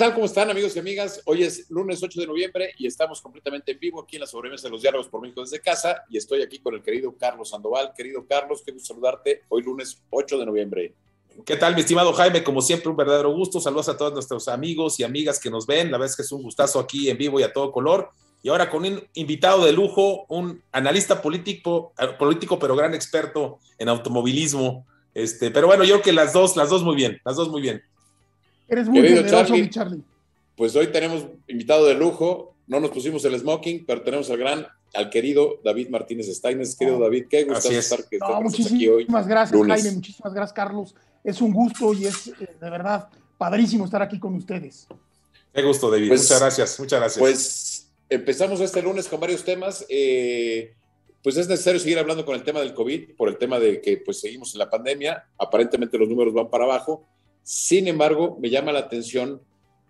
Hola, ¿qué tal? ¿Cómo están amigos y amigas? Hoy es lunes 8 de noviembre y estamos completamente en vivo aquí en la sobremesa de los diálogos por México desde casa y estoy aquí con el querido Carlos Sandoval. Querido Carlos, quiero saludarte hoy lunes 8 de noviembre. ¿Qué tal, mi estimado Jaime? Como siempre, un verdadero gusto. Saludos a todos nuestros amigos y amigas que nos ven. La verdad es que es un gustazo aquí en vivo y a todo color. Y ahora con un invitado de lujo, un analista político, político pero gran experto en automovilismo. Este, pero bueno, yo creo que las dos, las dos muy bien, las dos muy bien. Eres muy Querido Charlie, Charlie. Pues hoy tenemos invitado de lujo. No nos pusimos el smoking, pero tenemos al gran, al querido David Martínez Steines. Querido David, qué gusto estar que no, muchísimas gracias, Jaime. Muchísimas gracias, Carlos. Es un gusto y es eh, de verdad padrísimo estar aquí con ustedes. Qué gusto, David. Pues, muchas gracias, muchas gracias. Pues empezamos este lunes con varios temas. Eh, pues es necesario seguir hablando con el tema del COVID, por el tema de que pues seguimos en la pandemia. Aparentemente los números van para abajo sin embargo, me llama la atención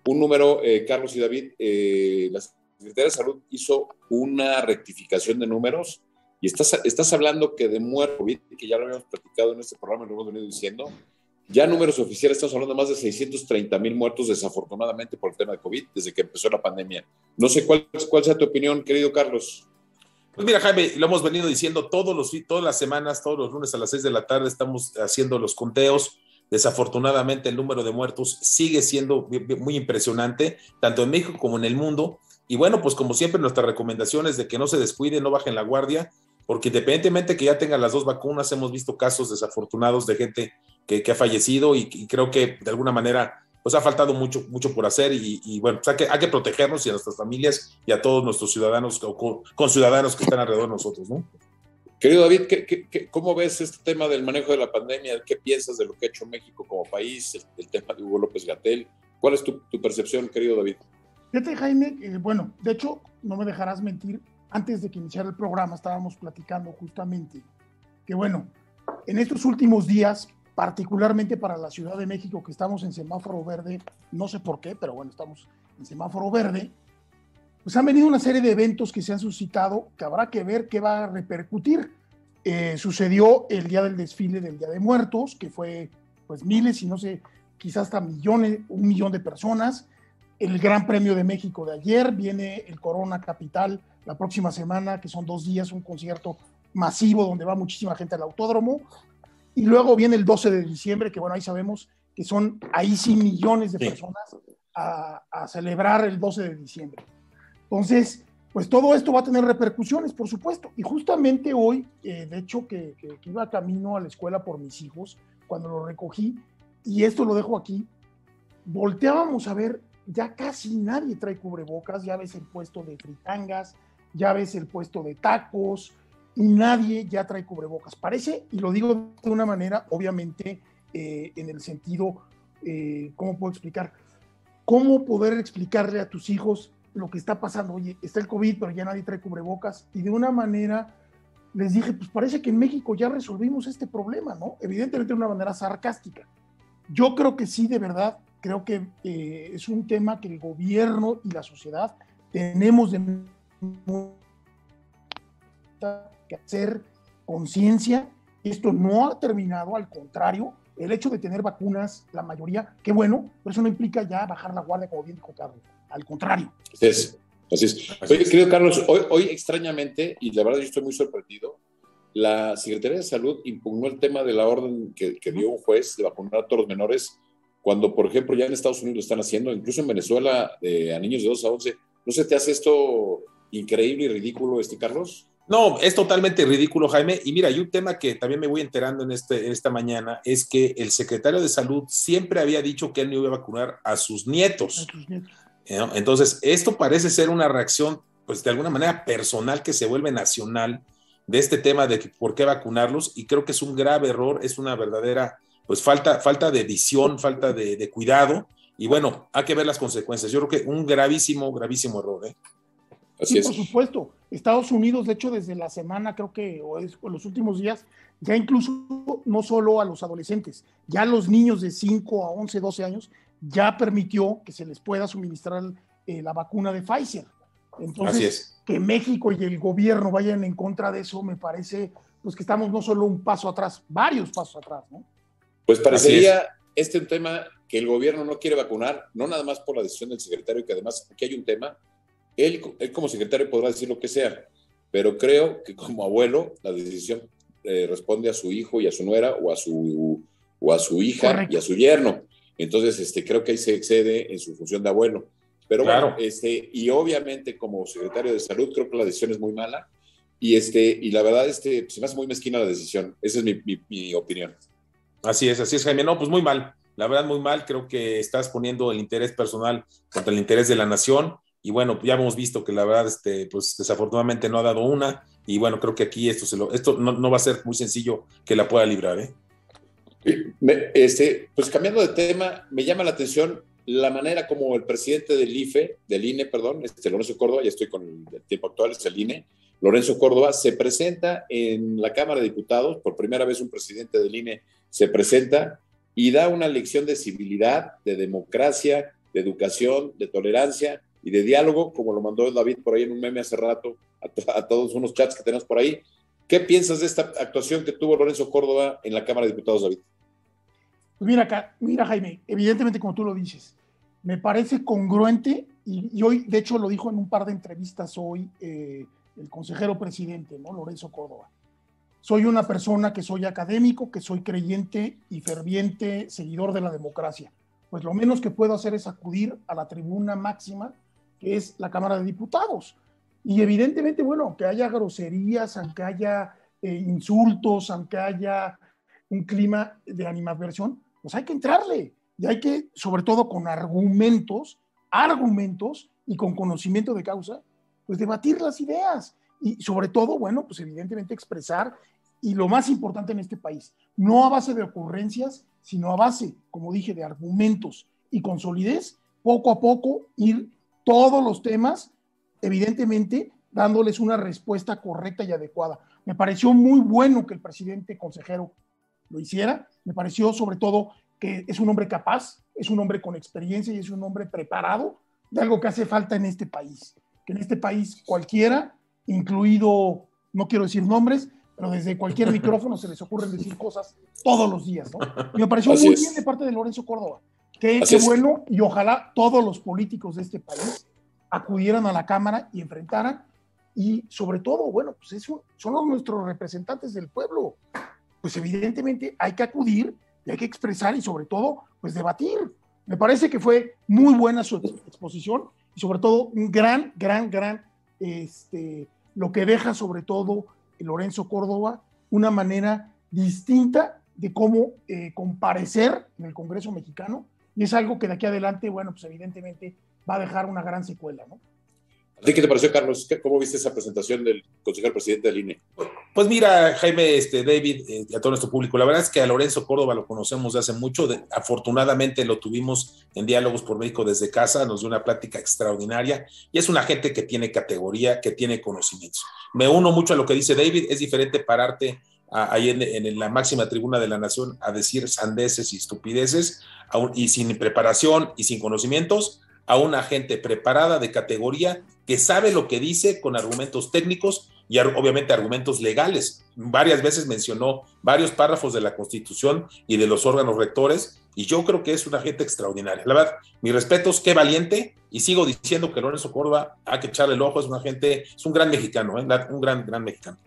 un número, eh, Carlos y David, eh, la Secretaría de Salud hizo una rectificación de números y estás, estás hablando que de muertos, que ya lo habíamos platicado en este programa, lo hemos venido diciendo, ya números oficiales, estamos hablando de más de 630 mil muertos desafortunadamente por el tema de COVID desde que empezó la pandemia. No sé cuál, cuál sea tu opinión, querido Carlos. Pues mira, Jaime, lo hemos venido diciendo todos los, todas las semanas, todos los lunes a las 6 de la tarde estamos haciendo los conteos Desafortunadamente el número de muertos sigue siendo muy impresionante, tanto en México como en el mundo. Y bueno, pues como siempre nuestra recomendación es de que no se descuiden, no bajen la guardia, porque independientemente que ya tengan las dos vacunas, hemos visto casos desafortunados de gente que, ha fallecido y, creo que de alguna manera pues ha faltado mucho, mucho por hacer y, bueno, pues hay, que, hay que protegernos y a nuestras familias y a todos nuestros ciudadanos o con ciudadanos que están alrededor de nosotros, ¿no? Querido David, cómo ves este tema del manejo de la pandemia? ¿Qué piensas de lo que ha hecho México como país? El, tema de Hugo López Gatel. ¿Cuál es tu, percepción, querido David? Fíjate, Jaime, bueno, de hecho, no me dejarás mentir, antes de que iniciara el programa estábamos platicando justamente que, bueno, en estos últimos días, particularmente para la Ciudad de México, que estamos en semáforo verde, no sé por qué, pero bueno, estamos en semáforo verde, pues han venido una serie de eventos que se han suscitado que habrá que ver qué va a repercutir. Eh, sucedió el día del desfile del Día de Muertos, que fue pues miles y no sé, quizás hasta millones, un millón de personas. El Gran Premio de México de ayer, viene el Corona Capital la próxima semana, que son dos días, un concierto masivo donde va muchísima gente al autódromo. Y luego viene el 12 de diciembre, que bueno, ahí sabemos que son ahí sí millones de personas a, a celebrar el 12 de diciembre. Entonces, pues todo esto va a tener repercusiones, por supuesto. Y justamente hoy, eh, de hecho, que, iba camino a la escuela por mis hijos, cuando lo recogí, y esto lo dejo aquí, volteábamos a ver, ya casi nadie trae cubrebocas, ya ves el puesto de fritangas, ya ves el puesto de tacos, y nadie ya trae cubrebocas. Parece, y lo digo de una manera, obviamente, eh, en el sentido, eh, ¿cómo puedo explicar? ¿Cómo poder explicarle a tus hijos lo que está pasando. Oye, está el COVID, pero ya nadie trae cubrebocas. Y de una manera les dije, pues parece que en México ya resolvimos este problema, ¿no? Evidentemente de una manera sarcástica. Yo creo que sí, de verdad, creo que eh, es un tema que el gobierno y la sociedad tenemos de que hacer conciencia. Esto no ha terminado, al contrario, el hecho de tener vacunas, la mayoría, qué bueno, pero eso no implica ya bajar la guardia, como bien dijo Carlos al contrario. Así es. Así es. Oye, querido Carlos, hoy, hoy extrañamente, y la verdad yo estoy muy sorprendido, la Secretaría de Salud impugnó el tema de la orden que, dio un juez de vacunar a todos los menores, cuando, por ejemplo, ya en Estados Unidos lo están haciendo, incluso en Venezuela, a niños de 2 a 11. ¿No se te hace esto increíble y ridículo, este Carlos? No, es totalmente ridículo, Jaime. Y mira, hay un tema que también me voy enterando en, este, esta mañana, es que el secretario de Salud siempre había dicho que él no iba a vacunar a sus nietos. A sus nietos. Entonces, esto parece ser una reacción, pues de alguna manera personal que se vuelve nacional de este tema de por qué vacunarlos y creo que es un grave error, es una verdadera, pues falta, falta de visión, falta de, cuidado y bueno, hay que ver las consecuencias. Yo creo que un gravísimo, gravísimo error. ¿eh? Así es. Por supuesto, Estados Unidos, de hecho, desde la semana, creo que, o, es, los últimos días, ya incluso no solo a los adolescentes, ya a los niños de 5 a 11, 12 años, ya permitió que se les pueda suministrar eh, la vacuna de Pfizer. Entonces, que México y el gobierno vayan en contra de eso, me parece, pues que estamos no solo un paso atrás, varios pasos atrás, ¿no? Pues parecería este tema que el gobierno no quiere vacunar, no nada más por la decisión del secretario, que además aquí hay un tema, él, él como secretario podrá decir lo que sea, pero creo que como abuelo la decisión eh, responde a su hijo y a su nuera o a su, o a su hija y a su yerno. Entonces, este, creo que ahí se excede en su función de abuelo. Pero bueno, este, y obviamente como secretario de salud creo que la decisión es muy mala y, este, y la verdad este, se me hace muy mezquina la decisión. Esa es mi, mi, opinión. Así es, así es, Jaime. No, pues muy mal. La verdad, muy mal. Creo que estás poniendo el interés personal contra el interés de la nación. Y bueno, ya hemos visto que la verdad, este, pues desafortunadamente no ha dado una. Y bueno, creo que aquí esto, se lo, esto no, no va a ser muy sencillo que la pueda librar. ¿eh? Este, pues cambiando de tema, me llama la atención la manera como el presidente del IFE, del INE, perdón, este Lorenzo Córdoba, ya estoy con el, tiempo actual, es el INE, Lorenzo Córdoba, se presenta en la Cámara de Diputados, por primera vez un presidente del INE se presenta y da una lección de civilidad, de democracia, de educación, de tolerancia y de diálogo, como lo mandó David por ahí en un meme hace rato a, todos unos chats que tenemos por ahí. ¿Qué piensas de esta actuación que tuvo Lorenzo Córdoba en la Cámara de Diputados, David? Pues mira acá, mira Jaime, evidentemente como tú lo dices, me parece congruente y, hoy, de hecho, lo dijo en un par de entrevistas hoy eh, el consejero presidente, ¿no? Lorenzo Córdoba. Soy una persona que soy académico, que soy creyente y ferviente seguidor de la democracia. Pues lo menos que puedo hacer es acudir a la tribuna máxima, que es la Cámara de Diputados. Y evidentemente, bueno, aunque haya groserías, aunque haya eh, insultos, aunque haya un clima de animadversión, pues hay que entrarle y hay que, sobre todo con argumentos, argumentos y con conocimiento de causa, pues debatir las ideas y sobre todo, bueno, pues evidentemente expresar y lo más importante en este país, no a base de ocurrencias, sino a base, como dije, de argumentos y con solidez, poco a poco ir todos los temas, evidentemente dándoles una respuesta correcta y adecuada. Me pareció muy bueno que el presidente consejero lo hiciera, me pareció sobre todo que es un hombre capaz, es un hombre con experiencia y es un hombre preparado de algo que hace falta en este país. Que en este país cualquiera, incluido, no quiero decir nombres, pero desde cualquier micrófono se les ocurren decir cosas todos los días, ¿no? me pareció muy bien de parte de Lorenzo Córdoba. Qué, bueno y ojalá todos los políticos de este país acudieran a la Cámara y enfrentaran y sobre todo, bueno, pues eso, son nuestros representantes del pueblo. Pues evidentemente hay que acudir y hay que expresar y sobre todo, pues debatir. Me parece que fue muy buena su exposición y sobre todo un gran, gran, gran, este, lo que deja sobre todo Lorenzo Córdoba, una manera distinta de cómo eh, comparecer en el Congreso mexicano y es algo que de aquí adelante, bueno, pues evidentemente va a dejar una gran secuela, ¿no? qué te pareció, Carlos? ¿Cómo viste esa presentación del consejero presidente del INE? Pues mira, Jaime, este, David eh, y a todo nuestro público, la verdad es que a Lorenzo Córdoba lo conocemos de hace mucho, afortunadamente lo tuvimos en Diálogos por México desde casa, nos dio una plática extraordinaria y es una gente que tiene categoría, que tiene conocimientos. Me uno mucho a lo que dice David, es diferente pararte ahí en, la máxima tribuna de la nación a decir sandeces y estupideces y sin preparación y sin conocimientos a una gente preparada de categoría que sabe lo que dice con argumentos técnicos y obviamente argumentos legales. Varias veces mencionó varios párrafos de la Constitución y de los órganos rectores y yo creo que es una gente extraordinaria. La verdad, mis respetos, qué valiente y sigo diciendo que Lorenzo Córdoba hay que echarle el ojo, es una gente, es un gran mexicano, ¿eh? un gran, gran mexicano.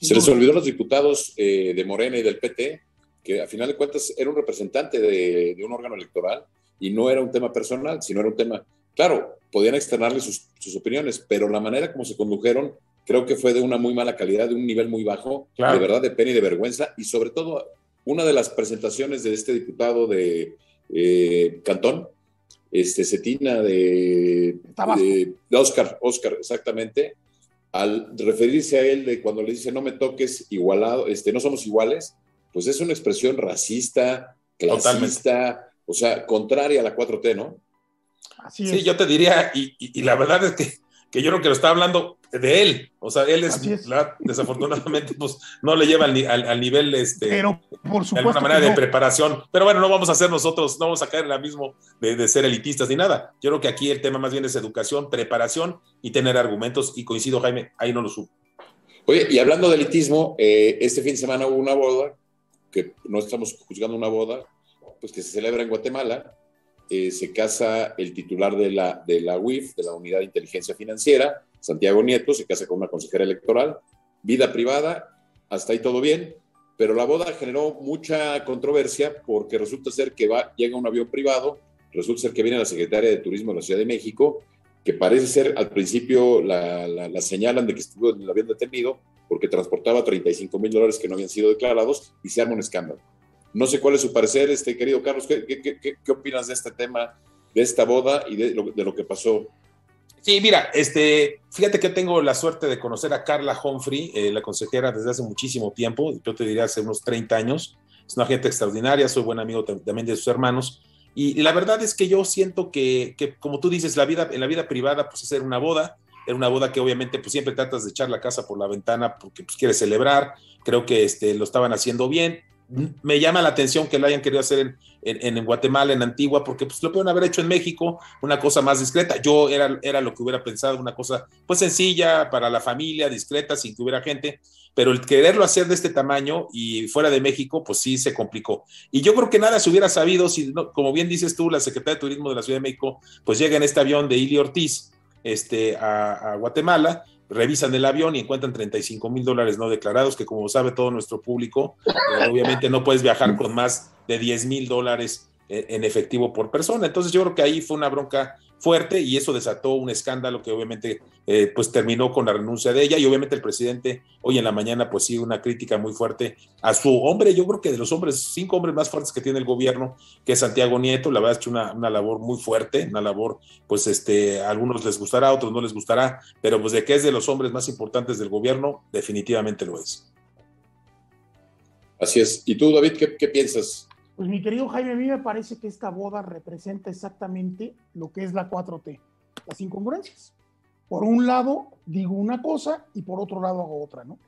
Se les olvidó a los diputados eh, de Morena y del PT que a final de cuentas era un representante de, de un órgano electoral y no era un tema personal, sino era un tema, claro, podían externarle sus, opiniones, pero la manera como se condujeron creo que fue de una muy mala calidad, de un nivel muy bajo, de verdad de pena y de vergüenza, y sobre todo una de las presentaciones de este diputado de eh, Cantón, este Cetina de, de, de, Oscar, Oscar, exactamente, al referirse a él de cuando le dice no me toques igualado, este, no somos iguales, pues es una expresión racista, clasista, o sea, contraria a la 4T, ¿no? Así sí, yo te diría, y, la verdad es que, que, yo creo que lo está hablando de él, o sea, él es, desafortunadamente, pues no le lleva al, nivel, este, pero por supuesto de alguna manera de preparación, pero bueno, no vamos a ser nosotros, no vamos a caer en la mismo de, ser elitistas ni nada. Yo creo que aquí el tema más bien es educación, preparación y tener argumentos, y coincido, Jaime, ahí no lo supo. Oye, y hablando de elitismo, eh, este fin de semana hubo una boda, que no estamos juzgando una boda, pues que se celebra en Guatemala. Eh, se casa el titular de la, de la UIF, de la Unidad de Inteligencia Financiera, Santiago Nieto, se casa con una consejera electoral. Vida privada, hasta ahí todo bien, pero la boda generó mucha controversia porque resulta ser que va, llega un avión privado, resulta ser que viene la secretaria de Turismo de la Ciudad de México, que parece ser, al principio la, la, señalan de que estuvo el avión detenido porque transportaba 35 mil dólares que no habían sido declarados y se arma un escándalo. No sé cuál es su parecer, este querido Carlos, ¿qué, opinas de este tema, de esta boda y de lo, de lo que pasó Sí, mira, este, fíjate que tengo la suerte de conocer a Carla Humphrey, eh, la consejera desde hace muchísimo tiempo, yo te diría hace unos 30 años. Es una gente extraordinaria, soy buen amigo también de sus hermanos. Y, la verdad es que yo siento que, que, como tú dices, la vida, en la vida privada, pues hacer una boda, era una boda que obviamente pues siempre tratas de echar la casa por la ventana porque pues quieres celebrar, creo que este, lo estaban haciendo bien, me llama la atención que lo hayan querido hacer en, Guatemala, en Antigua, porque pues lo pueden haber hecho en México, una cosa más discreta. Yo era, era lo que hubiera pensado, una cosa pues sencilla para la familia, discreta, sin que hubiera gente, pero el quererlo hacer de este tamaño y fuera de México, pues sí se complicó. Y yo creo que nada se hubiera sabido si, como bien dices tú, la Secretaría de Turismo de la Ciudad de México, pues llega en este avión de Ili Ortiz este, a Guatemala revisan el avión y encuentran 35 mil dólares no declarados, que como sabe todo nuestro público, eh, obviamente no puedes viajar con más de 10 mil dólares eh, en efectivo por persona. Entonces yo creo que ahí fue una bronca fuerte y eso desató un escándalo que obviamente eh, pues terminó con la renuncia de ella y obviamente el presidente hoy en la mañana pues sí una crítica muy fuerte a su hombre, yo creo que de los hombres, cinco hombres más fuertes que tiene el gobierno, que es Santiago Nieto, la verdad ha hecho una, una labor muy fuerte, una labor pues este, a algunos les gustará, a otros no les gustará, pero pues de que es de los hombres más importantes del gobierno, definitivamente lo es. Así es. ¿Y tú, David, qué, qué piensas? Pues mi querido Jaime, a mí me parece que esta boda representa exactamente lo que es la 4T, las incongruencias. Por un lado digo una cosa y por otro lado hago otra, ¿no?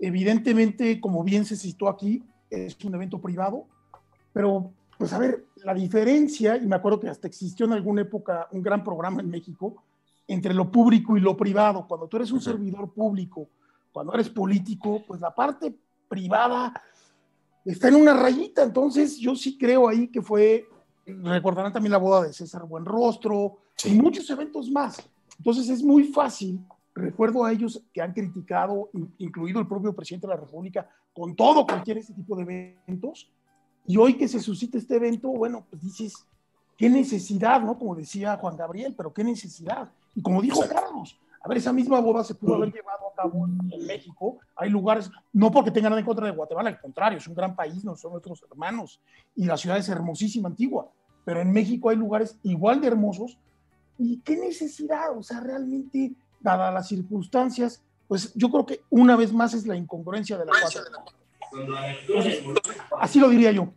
Evidentemente, como bien se citó aquí, es un evento privado, pero pues a ver, la diferencia, y me acuerdo que hasta existió en alguna época un gran programa en México, entre lo público y lo privado. Cuando tú eres un servidor público, cuando eres político, pues la parte privada está en una rayita. Entonces, yo sí creo ahí que fue, recordarán también la boda de César Buenrostro y muchos eventos más. Entonces, es muy fácil. Recuerdo a ellos que han criticado, incluido el propio presidente de la República, con todo, cualquier este tipo de eventos. Y hoy que se suscita este evento, bueno, pues dices, qué necesidad, ¿no? Como decía Juan Gabriel, pero qué necesidad. Y como dijo Carlos, a ver, esa misma boda se pudo haber llevado a cabo en México. Hay lugares, no porque tengan nada en contra de Guatemala, al contrario, es un gran país, no son nuestros hermanos. Y la ciudad es hermosísima, antigua. Pero en México hay lugares igual de hermosos. ¿Y qué necesidad? O sea, realmente, dadas las circunstancias, pues yo creo que una vez más es la incongruencia de la paz. así lo diría yo.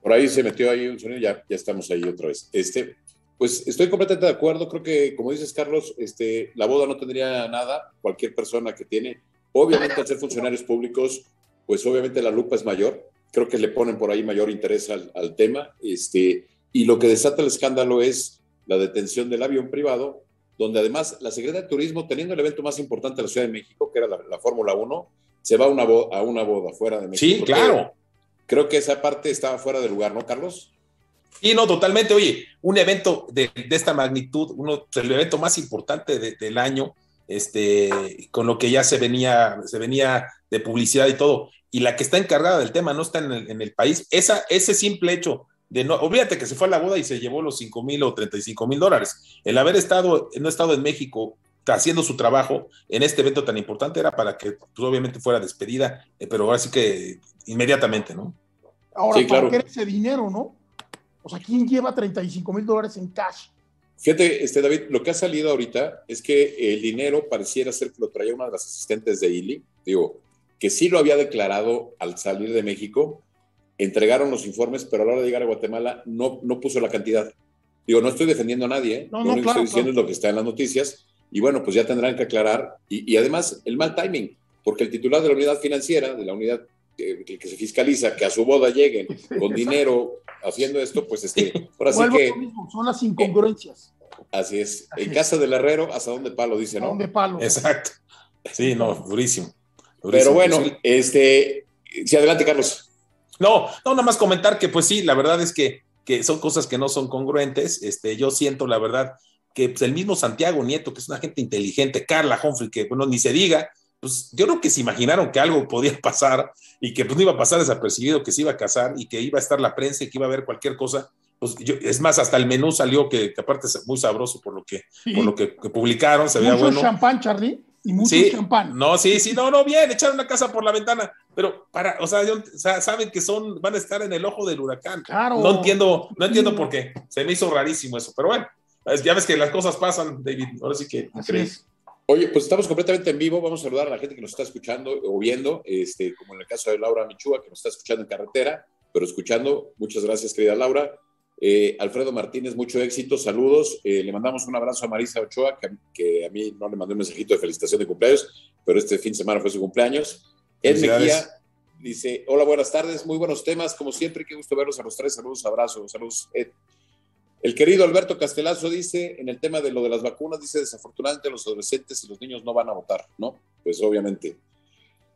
Por ahí se metió ahí un sonido, ya, ya estamos ahí otra vez. Este, pues estoy completamente de acuerdo. Creo que, como dices, Carlos, este, la boda no tendría nada. Cualquier persona que tiene, obviamente, al ser funcionarios públicos, pues obviamente la lupa es mayor. Creo que le ponen por ahí mayor interés al, al tema. Este, y lo que desata el escándalo es la detención del avión privado, donde además la Secretaría de Turismo, teniendo el evento más importante de la Ciudad de México, que era la, la Fórmula 1, se va a una, boda, a una boda fuera de México. Sí, claro. Creo que esa parte estaba fuera de lugar, ¿no, Carlos? Y no, totalmente. Oye, un evento de, de esta magnitud, uno, el evento más importante de, del año, este, con lo que ya se venía, se venía de publicidad y todo, y la que está encargada del tema no está en el, en el país, esa, ese simple hecho de no, olvídate que se fue a la boda y se llevó los 5 mil o 35 mil dólares. El haber estado, no estado en México haciendo su trabajo en este evento tan importante era para que, pues, obviamente fuera despedida, eh, pero ahora sí que inmediatamente, ¿no? Ahora, sí, claro. ¿para qué ese dinero, no? O sea, ¿quién lleva 35 mil dólares en cash? Fíjate, este, David, lo que ha salido ahorita es que el dinero pareciera ser que lo traía una de las asistentes de ILI, digo, que sí lo había declarado al salir de México, entregaron los informes, pero a la hora de llegar a Guatemala no, no puso la cantidad. Digo, no estoy defendiendo a nadie, no, lo no, único claro, que estoy diciendo claro. es lo que está en las noticias, y bueno, pues ya tendrán que aclarar, y, y además el mal timing, porque el titular de la unidad financiera, de la unidad que, que se fiscaliza, que a su boda lleguen con dinero haciendo esto, pues este, ahora sí que... mismo, son las incongruencias. Así es. Así en es. casa del herrero, ¿hasta dónde palo? Dice, ¿A ¿no? dónde palo? Exacto. Sí, no, durísimo. durísimo. Pero bueno, este, sí, adelante, Carlos. No, no, nada más comentar que pues sí, la verdad es que, que son cosas que no son congruentes. Este, yo siento la verdad que pues, el mismo Santiago Nieto, que es una gente inteligente, Carla Humphrey, que bueno, ni se diga, pues yo creo que se imaginaron que algo podía pasar y que pues no iba a pasar desapercibido, que se iba a casar y que iba a estar la prensa y que iba a haber cualquier cosa. Pues yo, es más, hasta el menú salió que, que aparte es muy sabroso por lo que, sí. por lo que, que publicaron, se veía bueno. champán, Charlie, y mucho sí, champán. No, sí, sí, no, no, bien, echaron una casa por la ventana, pero para, o sea, yo, o sea, saben que son, van a estar en el ojo del huracán. Claro. No entiendo, no entiendo por qué. Se me hizo rarísimo eso, pero bueno, ya ves que las cosas pasan, David. Ahora sí que increíble. Oye, pues estamos completamente en vivo. Vamos a saludar a la gente que nos está escuchando o viendo, este, como en el caso de Laura Michúa, que nos está escuchando en carretera, pero escuchando. Muchas gracias, querida Laura. Eh, Alfredo Martínez, mucho éxito, saludos. Eh, le mandamos un abrazo a Marisa Ochoa, que, que, a mí no le mandé un mensajito de felicitación de cumpleaños, pero este fin de semana fue su cumpleaños. Ed Mejía dice: Hola, buenas tardes, muy buenos temas, como siempre, qué gusto verlos a los tres. Saludos, abrazos, saludos, Ed. El querido Alberto Castelazo dice, en el tema de lo de las vacunas, dice, desafortunadamente los adolescentes y los niños no van a votar, ¿no? Pues obviamente.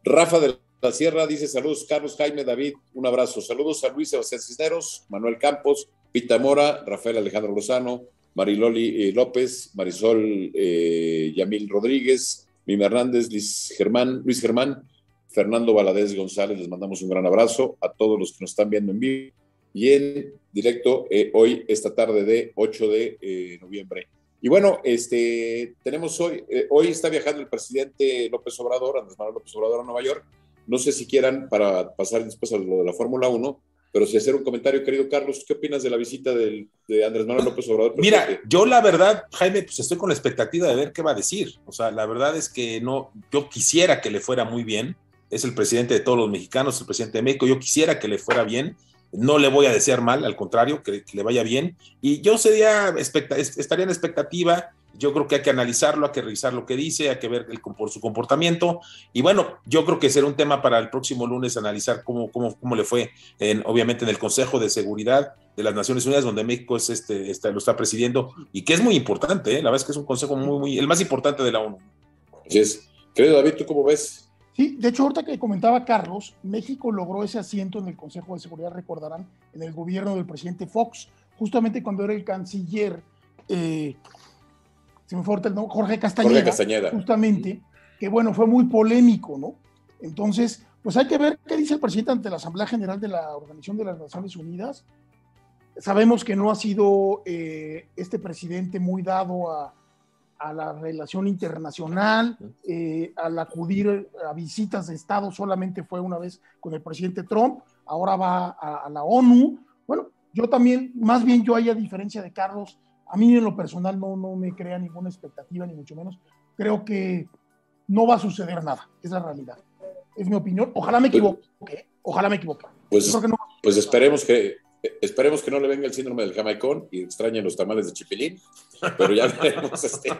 Rafa de la Sierra dice, saludos Carlos, Jaime, David, un abrazo. Saludos a Luis Sebastián Cisneros, Manuel Campos, Pita Mora, Rafael Alejandro Lozano, Mariloli eh, López, Marisol eh, Yamil Rodríguez, Mimi Hernández, Luis Germán, Luis Germán, Fernando Valadez González, les mandamos un gran abrazo a todos los que nos están viendo en vivo y en directo eh, hoy, esta tarde de 8 de eh, noviembre. Y bueno, este, tenemos hoy, eh, hoy está viajando el presidente López Obrador, Andrés Manuel López Obrador a Nueva York. No sé si quieran, para pasar después a lo de la Fórmula 1, pero si hacer un comentario, querido Carlos, ¿qué opinas de la visita del, de Andrés Manuel López Obrador? Mira, yo la verdad, Jaime, pues estoy con la expectativa de ver qué va a decir. O sea, la verdad es que no, yo quisiera que le fuera muy bien. Es el presidente de todos los mexicanos, el presidente de México. Yo quisiera que le fuera bien no le voy a desear mal, al contrario, que, le vaya bien. Y yo sería, estaría en expectativa, yo creo que hay que analizarlo, hay que revisar lo que dice, hay que ver el, por su comportamiento. Y bueno, yo creo que será un tema para el próximo lunes analizar cómo, cómo, cómo le fue, en, obviamente, en el Consejo de Seguridad de las Naciones Unidas, donde México es este, está, lo está presidiendo, y que es muy importante, ¿eh? la verdad es que es un consejo muy, muy, el más importante de la ONU. Así es. Querido David, ¿tú cómo ves? Sí, de hecho, ahorita que comentaba Carlos, México logró ese asiento en el Consejo de Seguridad, recordarán, en el gobierno del presidente Fox, justamente cuando era el canciller, eh, se me fue el nombre, Jorge Castañeda, Jorge Castañeda, justamente, que bueno, fue muy polémico, ¿no? Entonces, pues hay que ver qué dice el presidente ante la Asamblea General de la Organización de las Naciones Unidas. Sabemos que no ha sido eh, este presidente muy dado a, a la relación internacional, eh, al acudir a visitas de Estado, solamente fue una vez con el presidente Trump, ahora va a, a, la ONU. Bueno, yo también, más bien yo ahí a diferencia de Carlos, a mí en lo personal no, no me crea ninguna expectativa, ni mucho menos. Creo que no va a suceder nada, es la realidad. Es mi opinión. Ojalá me equivoque, ¿eh? ojalá me equivoque. Pues, no pues esperemos que, Esperemos que no le venga el síndrome del jamaicón y extrañen los tamales de chipilín, pero ya veremos, este,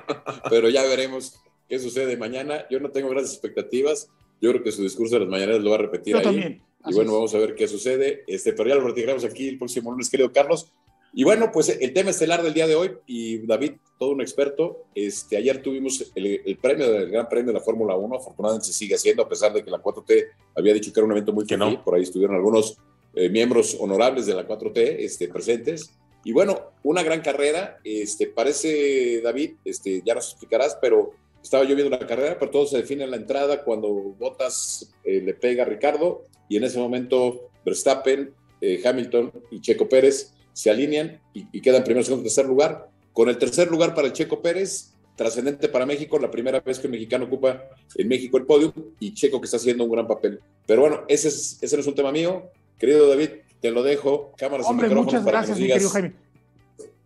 pero ya veremos qué sucede mañana. Yo no tengo grandes expectativas. Yo creo que su discurso de las mañanas lo va a repetir Yo ahí. también. Y bueno, vamos a ver qué sucede. Este, pero ya lo platicaremos aquí el próximo lunes, querido Carlos. Y bueno, pues el tema estelar del día de hoy, y David, todo un experto, este, ayer tuvimos el, el premio del Gran Premio de la Fórmula 1, afortunadamente se sigue haciendo, a pesar de que la 4T había dicho que era un evento muy que no. por ahí estuvieron algunos eh, miembros honorables de la 4T este, presentes. Y bueno, una gran carrera, este, parece, David, este, ya nos explicarás, pero estaba yo viendo la carrera, pero todo se define en la entrada cuando Bottas eh, le pega a Ricardo y en ese momento Verstappen, eh, Hamilton y Checo Pérez se alinean y, y quedan primero, segundo, tercer lugar. Con el tercer lugar para el Checo Pérez, trascendente para México, la primera vez que un mexicano ocupa en México el podio y Checo que está haciendo un gran papel. Pero bueno, ese, es, ese no es un tema mío. Querido David, te lo dejo. Cámaras Hombre, y muchas para gracias, que mi querido. Jaime.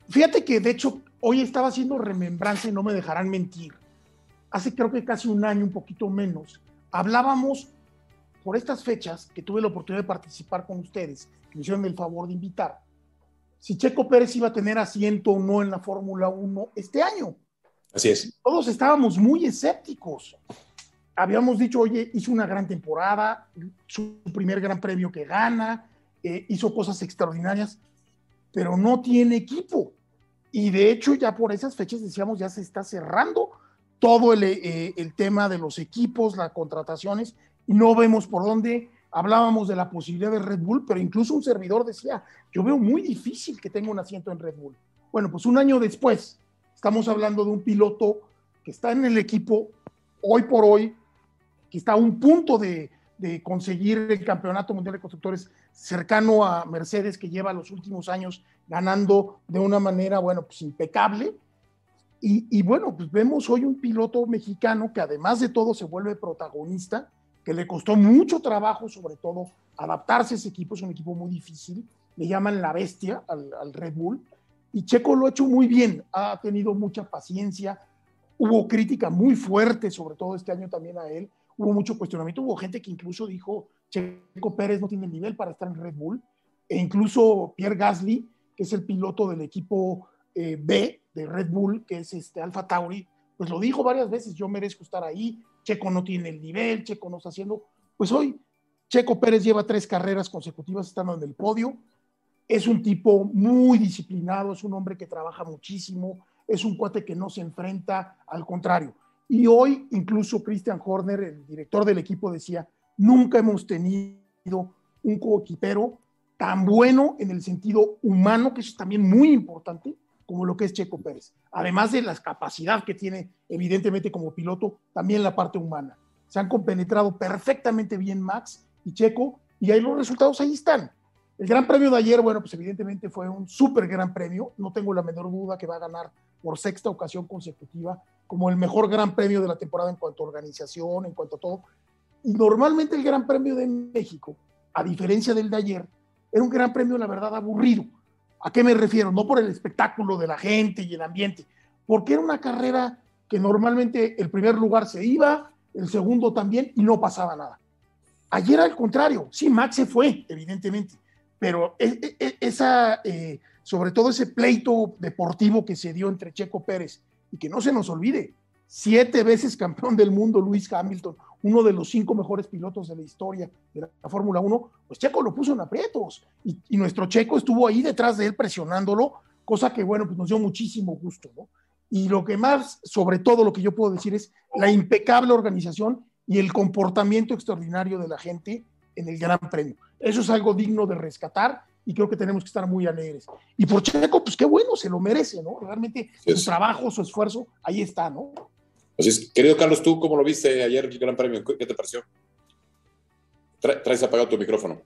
Fíjate que de hecho hoy estaba haciendo remembranza y no me dejarán mentir. Hace creo que casi un año, un poquito menos, hablábamos por estas fechas que tuve la oportunidad de participar con ustedes, que me hicieron el favor de invitar, si Checo Pérez iba a tener asiento o no en la Fórmula 1 este año. Así es. Todos estábamos muy escépticos. Habíamos dicho, oye, hizo una gran temporada, su primer gran premio que gana, eh, hizo cosas extraordinarias, pero no tiene equipo. Y de hecho, ya por esas fechas decíamos, ya se está cerrando todo el, eh, el tema de los equipos, las contrataciones, y no vemos por dónde hablábamos de la posibilidad de Red Bull, pero incluso un servidor decía, yo veo muy difícil que tenga un asiento en Red Bull. Bueno, pues un año después, estamos hablando de un piloto que está en el equipo hoy por hoy, que está a un punto de, de conseguir el Campeonato Mundial de Constructores cercano a Mercedes, que lleva los últimos años ganando de una manera, bueno, pues impecable. Y, y, bueno, pues vemos hoy un piloto mexicano que además de todo se vuelve protagonista, que le costó mucho trabajo, sobre todo, adaptarse a ese equipo, es un equipo muy difícil, le llaman la bestia al, al Red Bull, y Checo lo ha hecho muy bien, ha tenido mucha paciencia, hubo crítica muy fuerte, sobre todo este año también a él, hubo mucho cuestionamiento, hubo gente que incluso dijo, Checo Pérez no tiene nivel para estar en Red Bull, e incluso Pierre Gasly, que es el piloto del equipo eh, B de Red Bull, que es este Alfa Tauri, pues lo dijo varias veces, yo merezco estar ahí, Checo no tiene el nivel, Checo no está haciendo, pues hoy Checo Pérez lleva tres carreras consecutivas estando en el podio, es un tipo muy disciplinado, es un hombre que trabaja muchísimo, es un cuate que no se enfrenta, al contrario. Y hoy incluso Christian Horner, el director del equipo, decía, nunca hemos tenido un coequipero tan bueno en el sentido humano, que es también muy importante, como lo que es Checo Pérez. Además de la capacidad que tiene, evidentemente, como piloto, también la parte humana. Se han compenetrado perfectamente bien Max y Checo, y ahí los resultados ahí están. El Gran Premio de ayer, bueno, pues evidentemente fue un súper gran premio. No tengo la menor duda que va a ganar por sexta ocasión consecutiva como el mejor Gran Premio de la temporada en cuanto a organización, en cuanto a todo. Y normalmente el Gran Premio de México, a diferencia del de ayer, era un Gran Premio, la verdad, aburrido. ¿A qué me refiero? No por el espectáculo de la gente y el ambiente, porque era una carrera que normalmente el primer lugar se iba, el segundo también, y no pasaba nada. Ayer al contrario, sí, Max se fue, evidentemente, pero e, e, e, esa, eh, sobre todo ese pleito deportivo que se dio entre Checo Pérez, y que no se nos olvide, siete veces campeón del mundo Luis Hamilton, uno de los cinco mejores pilotos de la historia de la, Fórmula 1, pues Checo lo puso en aprietos y, y, nuestro Checo estuvo ahí detrás de él presionándolo, cosa que bueno, pues nos dio muchísimo gusto, ¿no? Y lo que más, sobre todo lo que yo puedo decir es la impecable organización y el comportamiento extraordinario de la gente en el Gran Premio. Eso es algo digno de rescatar y creo que tenemos que estar muy alegres. Y por Checo, pues qué bueno, se lo merece, ¿no? Realmente su trabajo, su esfuerzo, ahí está, ¿no? Así es. Querido Carlos, ¿tú cómo lo viste ayer el Gran Premio? ¿Qué te pareció? traes apagado tu micrófono.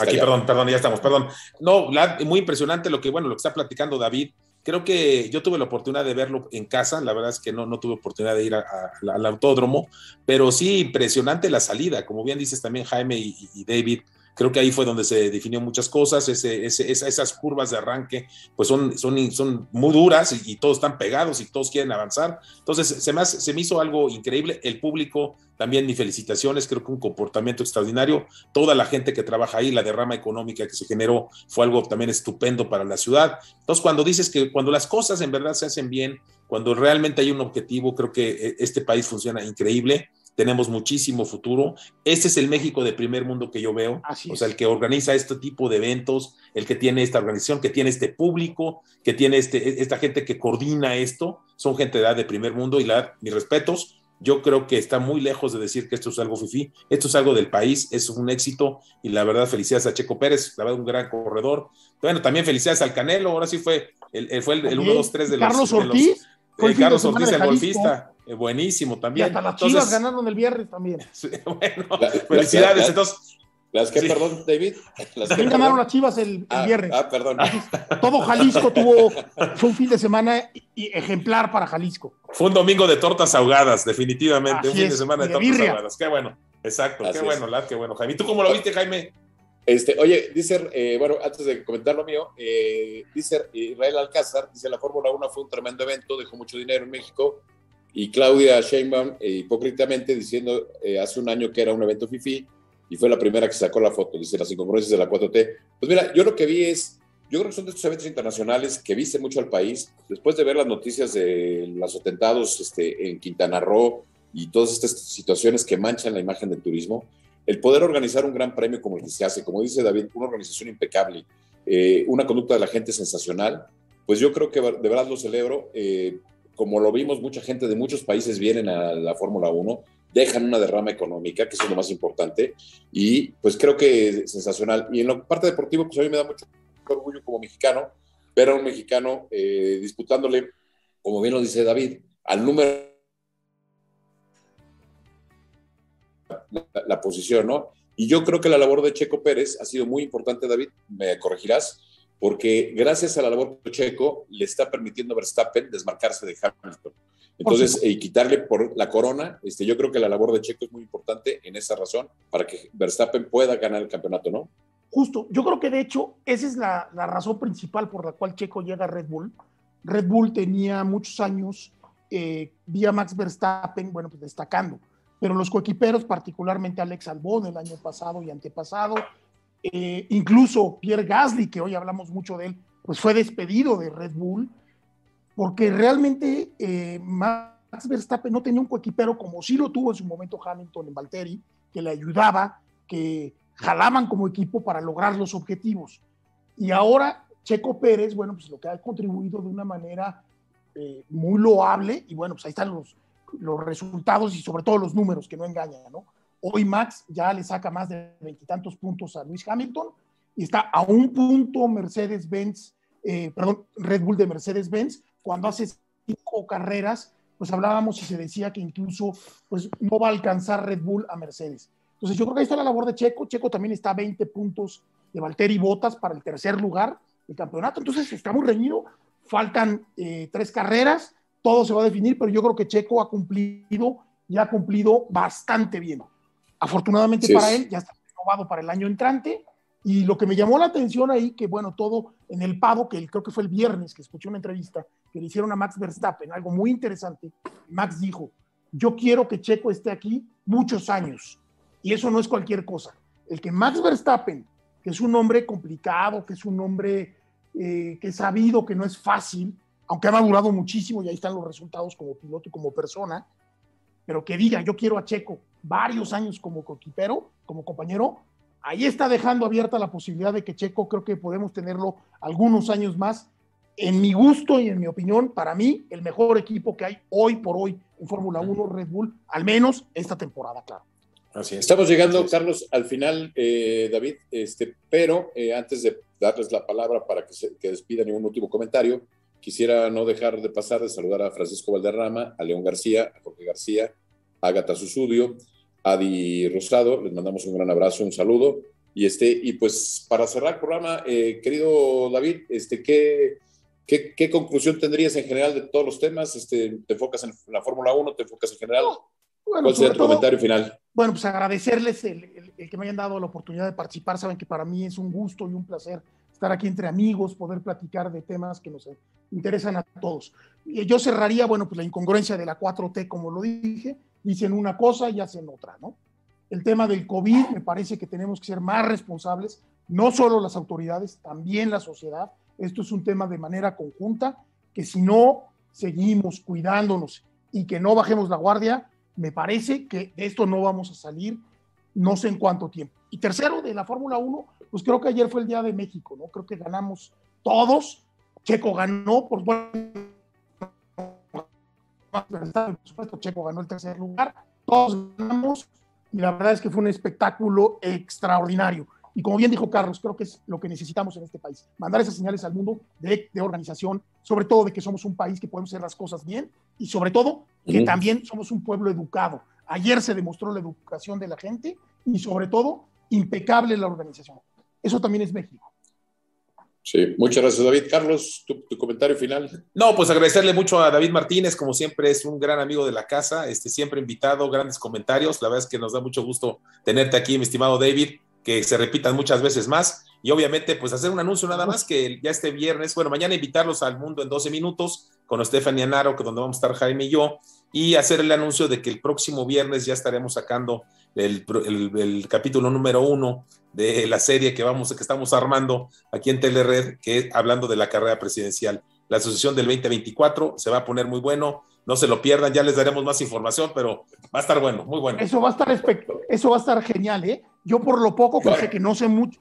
Aquí, perdón, perdón, ya estamos, perdón. No, muy impresionante lo que, bueno, lo que está platicando David. Creo que yo tuve la oportunidad de verlo en casa, la verdad es que no, no tuve oportunidad de ir al autódromo, pero sí impresionante la salida, como bien dices también Jaime y, y David, Creo que ahí fue donde se definió muchas cosas, ese, ese, esas curvas de arranque pues son, son, son muy duras y, todos están pegados y todos quieren avanzar. Entonces se me, se me hizo algo increíble. El público, también mis felicitaciones, creo que un comportamiento extraordinario. Toda la gente que trabaja ahí, la derrama económica que se generó fue algo también estupendo para la ciudad. Entonces cuando dices que cuando las cosas en verdad se hacen bien, cuando realmente hay un objetivo, creo que eh, este país funciona increíble tenemos muchísimo futuro. Este es el México de primer mundo que yo veo, o sea, el que organiza este tipo de eventos, el que tiene esta organización, que tiene este público, que tiene este, esta gente que coordina esto, son gente de edad de primer mundo y la, mis respetos. Yo creo que está muy lejos de decir que esto es algo fifi, esto es algo del país, es un éxito y la verdad felicidades a Checo Pérez, la verdad un gran corredor. Bueno, también felicidades al Canelo, ahora sí fue el, fue el, 1, 2, 3 de los... Carlos Ortiz. Carlos Ortiz, el golfista eh, buenísimo también. Y hasta las Chivas ganaron el viernes también. bueno, felicidades. entonces, ¿Las que, perdón, David? Las también ganaron las Chivas el, ah, viernes. Ah, perdón. Todo Jalisco tuvo, fue un fin de semana ejemplar para Jalisco. Fue un domingo de tortas ahogadas, definitivamente. un fin de semana de, tortas ahogadas. Qué bueno. Exacto, qué bueno, Lad, qué bueno, Jaime. ¿Tú cómo lo viste, Jaime? Este, oye, dice, eh, bueno, antes de comentar lo mío, eh, dice Israel Alcázar, dice la Fórmula 1 fue un tremendo evento, dejó mucho dinero en México, y Claudia Sheinbaum eh, hipócritamente diciendo eh, hace un año que era un evento FIFI y fue la primera que sacó la foto, dice las incongruencias de la 4T. Pues mira, yo lo que vi es, yo creo que son de estos eventos internacionales que viste mucho al país, después de ver las noticias de los atentados este, en Quintana Roo y todas estas situaciones que manchan la imagen del turismo, el poder organizar un gran premio como el que se hace, como dice David, una organización impecable, eh, una conducta de la gente sensacional, pues yo creo que de verdad lo celebro. Como lo vimos, mucha gente de muchos países vienen a la Fórmula 1, dejan una derrama económica, que es lo más importante, y pues creo que es sensacional. Y en la parte deportiva, pues a mí me da mucho orgullo como mexicano ver a un mexicano eh, disputándole, como bien lo dice David, al número la, la, posición, ¿no? Y yo creo que la labor de Checo Pérez ha sido muy importante, David, me corregirás, porque gracias a la labor de Checo le está permitiendo a Verstappen desmarcarse de Hamilton. Entonces, y quitarle por la corona, este, yo creo que la labor de Checo es muy importante en esa razón para que Verstappen pueda ganar el campeonato, ¿no? Justo, yo creo que de hecho esa es la, la razón principal por la cual Checo llega a Red Bull. Red Bull tenía muchos años eh, vía Max Verstappen, bueno, pues destacando, pero los coequiperos, particularmente Alex Albón el año pasado y antepasado, eh, incluso Pierre Gasly, que hoy hablamos mucho de él, pues fue despedido de Red Bull, porque realmente eh, Max Verstappen no tenía un coequipero como sí lo tuvo en su momento Hamilton en Valtteri, que le ayudaba, que jalaban como equipo para lograr los objetivos. Y ahora Checo Pérez, bueno, pues lo que ha contribuido de una manera eh, muy loable, y bueno, pues ahí están los, los resultados y sobre todo los números que no engañan, ¿no? Hoy Max ya le saca más de veintitantos puntos a Luis Hamilton y está a un punto Mercedes-Benz, eh, perdón, Red Bull de Mercedes-Benz, cuando hace cinco carreras, pues hablábamos y se decía que incluso pues no va a alcanzar Red Bull a Mercedes. Entonces yo creo que ahí está la labor de Checo. Checo también está a 20 puntos de Valtteri Botas para el tercer lugar del campeonato. Entonces está muy reñido. Faltan eh, tres carreras, todo se va a definir, pero yo creo que Checo ha cumplido y ha cumplido bastante bien. Afortunadamente sí, para él, ya está renovado para el año entrante. Y lo que me llamó la atención ahí, que bueno, todo en el pavo, que creo que fue el viernes que escuché una entrevista que le hicieron a Max Verstappen, algo muy interesante. Max dijo, yo quiero que Checo esté aquí muchos años. Y eso no es cualquier cosa. El que Max Verstappen, que es un hombre complicado, que es un hombre eh, que es sabido que no es fácil, aunque ha madurado muchísimo y ahí están los resultados como piloto y como persona, pero que diga, yo quiero a Checo varios años como coquipero, como compañero, ahí está dejando abierta la posibilidad de que Checo creo que podemos tenerlo algunos años más. En mi gusto y en mi opinión, para mí, el mejor equipo que hay hoy por hoy en Fórmula 1, Red Bull, al menos esta temporada, claro. Así es. Estamos llegando, Carlos, al final, eh, David, este, pero eh, antes de darles la palabra para que, se, que despidan un último comentario, quisiera no dejar de pasar de saludar a Francisco Valderrama, a León García, a Jorge García, a Agatha Susudio, Adi Rosado, les mandamos un gran abrazo, un saludo. Y, este, y pues para cerrar el programa, eh, querido David, este, ¿qué, qué, qué, conclusión tendrías en general de todos los temas? Este, ¿Te enfocas en la Fórmula 1? ¿Te enfocas en general? No, bueno, ¿Cuál sería tu todo, comentario final? Bueno, pues agradecerles el, el, el, que me hayan dado la oportunidad de participar. Saben que para mí es un gusto y un placer estar aquí entre amigos, poder platicar de temas que nos interesan a todos. Y yo cerraría, bueno, pues la incongruencia de la 4T, como lo dije, dicen una cosa y hacen otra, ¿no? El tema del COVID, me parece que tenemos que ser más responsables, no solo las autoridades, también la sociedad. Esto es un tema de manera conjunta, que si no seguimos cuidándonos y que no bajemos la guardia, me parece que de esto no vamos a salir no sé en cuánto tiempo. Y tercero, de la Fórmula 1, pues creo que ayer fue el Día de México, ¿no? Creo que ganamos todos. Checo ganó, por supuesto, Checo ganó el tercer lugar. Todos ganamos y la verdad es que fue un espectáculo extraordinario. Y como bien dijo Carlos, creo que es lo que necesitamos en este país, mandar esas señales al mundo de, de organización, sobre todo de que somos un país que podemos hacer las cosas bien y sobre todo que uh -huh. también somos un pueblo educado. Ayer se demostró la educación de la gente y sobre todo impecable la organización. Eso también es México. Sí, muchas gracias David. Carlos, tu, comentario final. No, pues agradecerle mucho a David Martínez, como siempre es un gran amigo de la casa, este, siempre invitado, grandes comentarios, la verdad es que nos da mucho gusto tenerte aquí, mi estimado David, que se repitan muchas veces más y obviamente pues hacer un anuncio nada más que ya este viernes, bueno, mañana invitarlos al mundo en 12 minutos con Stephanie Anaro, que donde vamos a estar Jaime y yo, y hacer el anuncio de que el próximo viernes ya estaremos sacando el capítulo número uno de la serie que vamos, que estamos armando aquí en Telered, que es hablando de la carrera presidencial. La asociación del 2024 se va a poner muy bueno, no se lo pierdan, ya les daremos más información, pero va a estar bueno, muy bueno. Eso va a estar, eso va a estar genial, ¿eh? Yo por lo poco, que sé que no sé mucho,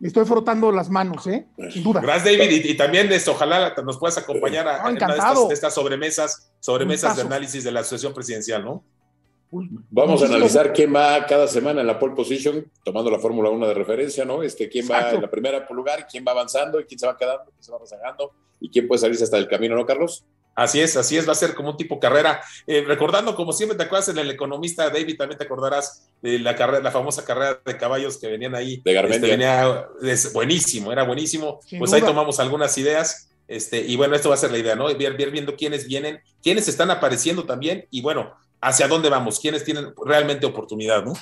me estoy frotando las manos, ¿eh? Sin duda. Gracias, David. Y, también esto, ojalá nos puedas acompañar a, No, una de estas, de estas sobremesas, sobremesas de análisis de la asociación presidencial, ¿no? Vamos a analizar quién va cada semana en la pole position, tomando la Fórmula 1 de referencia, ¿no? Este, quién va en la primera lugar, quién va avanzando y quién se va quedando, quién se va rezagando y quién puede salirse hasta el camino, ¿no, Carlos? Así es, así es, va a ser como un tipo carrera. Eh, recordando, como siempre, te acuerdas en el economista, David, también te acordarás de la carrera, la famosa carrera de caballos que venían ahí. De Garmendia. Este, venía, es buenísimo, era buenísimo. Sin pues ahí tomamos algunas ideas. Este, y bueno, esto va a ser la idea, ¿no? Viendo quiénes vienen, quiénes están apareciendo también, y bueno, hacia dónde vamos, quiénes tienen realmente oportunidad, ¿no?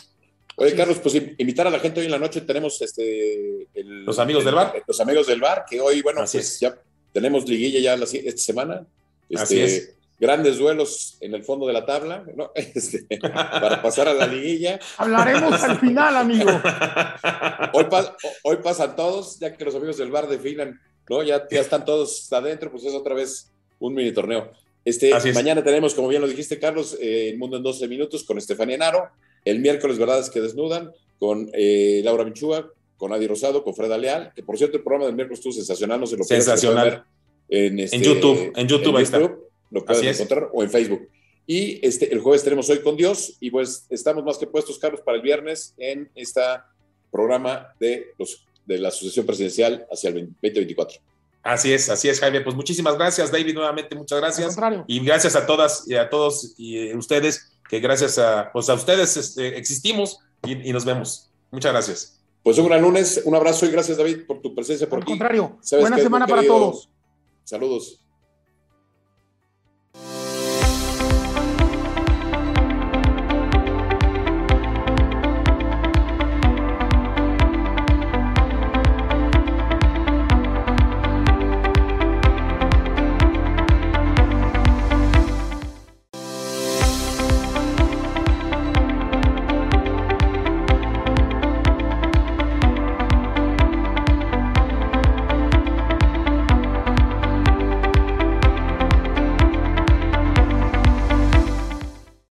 Oye, Carlos, pues invitar a la gente hoy en la noche. Tenemos este. el- Los amigos el- del bar. Los amigos del bar, que hoy, bueno, Así pues es. ya tenemos liguilla ya la, esta semana. Este, Así es. Grandes duelos en el fondo de la tabla, ¿no? Este, para pasar a la liguilla. Hablaremos al final, amigo. Hoy, pa- hoy pasan todos, ya que los amigos del bar definan, ¿no? Ya, ya están todos adentro, pues es otra vez un mini torneo. Este, es. mañana tenemos, como bien lo dijiste, Carlos, eh, El Mundo en 12 Minutos con Estefanía Naro. El miércoles, Verdades que Desnudan, con eh, Laura Michúa, con Adi Rosado, con Freda Leal, que por cierto el programa del miércoles estuvo sensacional, no se lo Sensacional. ver En, este, En YouTube, en YouTube, ahí está. lo pueden Así es. encontrar, o en Facebook. Y este, el jueves tenemos Hoy con Dios, y pues estamos más que puestos, Carlos, para el viernes en este programa de, los, de la Asociación Presidencial hacia el 2024. Así es, así es, Jaime. Pues muchísimas gracias, David, nuevamente, muchas Al gracias. contrario. Y gracias a todas y a todos y eh, ustedes, que gracias a, pues a ustedes este, existimos y, y nos vemos. Muchas gracias. Pues un gran lunes, un abrazo y gracias, David, por tu presencia por Al aquí. contrario. Buena semana para todos. Saludos.